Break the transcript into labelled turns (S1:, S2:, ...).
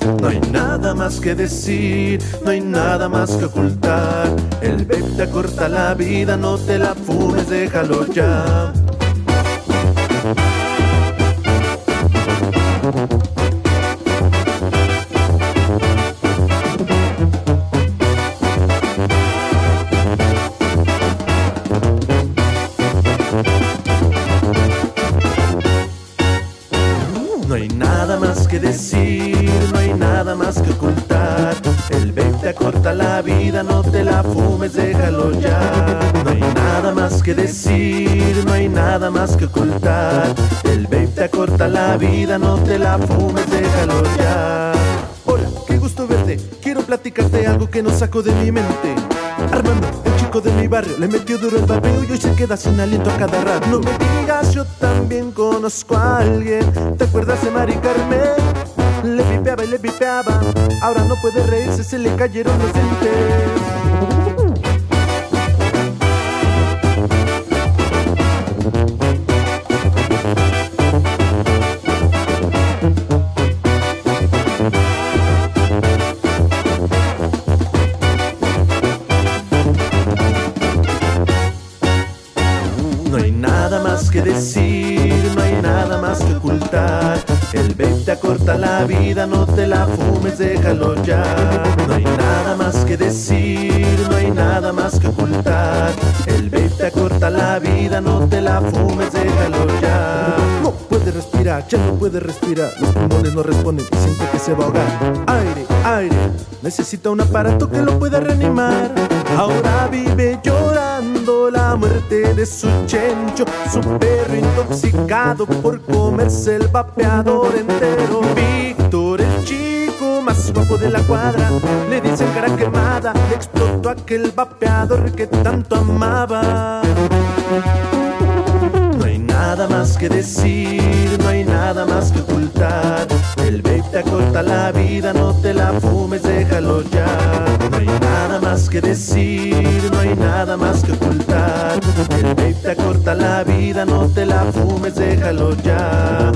S1: No hay nada más que decir, no hay nada más que ocultar. El vape te corta la vida, no te la fumes, déjalo ya. No hay nada más que decir, nada más que ocultar. El vape te corta la vida, no te la fumes, déjalo ya. No hay nada más que decir, no hay nada más que ocultar. El vape te corta la vida, no te la fumes, déjalo ya. Hola, qué gusto verte. Quiero platicarte algo que no saco de mi mente. Armando, el chico de mi barrio, le metió duro el vapeo y hoy se queda sin aliento a cada rato. No me digas, yo también conozco a alguien. ¿Te acuerdas de Mari Carmen? Le pipeaba y le pipeaba. Ahora no puede reírse, se le cayeron los dientes. No hay nada más que decir, no hay nada más que ocultar. El vape te acorta la vida, no te la fumes, déjalo ya. No hay nada más que decir, no hay nada más que ocultar. El vape te acorta la vida, no te la fumes, déjalo ya. No puede respirar, ya no puede respirar. Los pulmones no responden y siente que se va a ahogar. Aire, aire, necesita un aparato que lo pueda reanimar. De su chencho, su perro intoxicado por comerse el vapeador entero. Víctor, el chico más guapo de la cuadra, le dicen cara quemada, le explotó aquel vapeador que tanto amaba. No hay nada más que decir, no hay nada más que ocultar. El vape te acorta la vida, no te la fumes, déjalo ya. Más que decir, no hay nada más que ocultar. El vape te acorta la vida, no te la fumes, déjalo ya.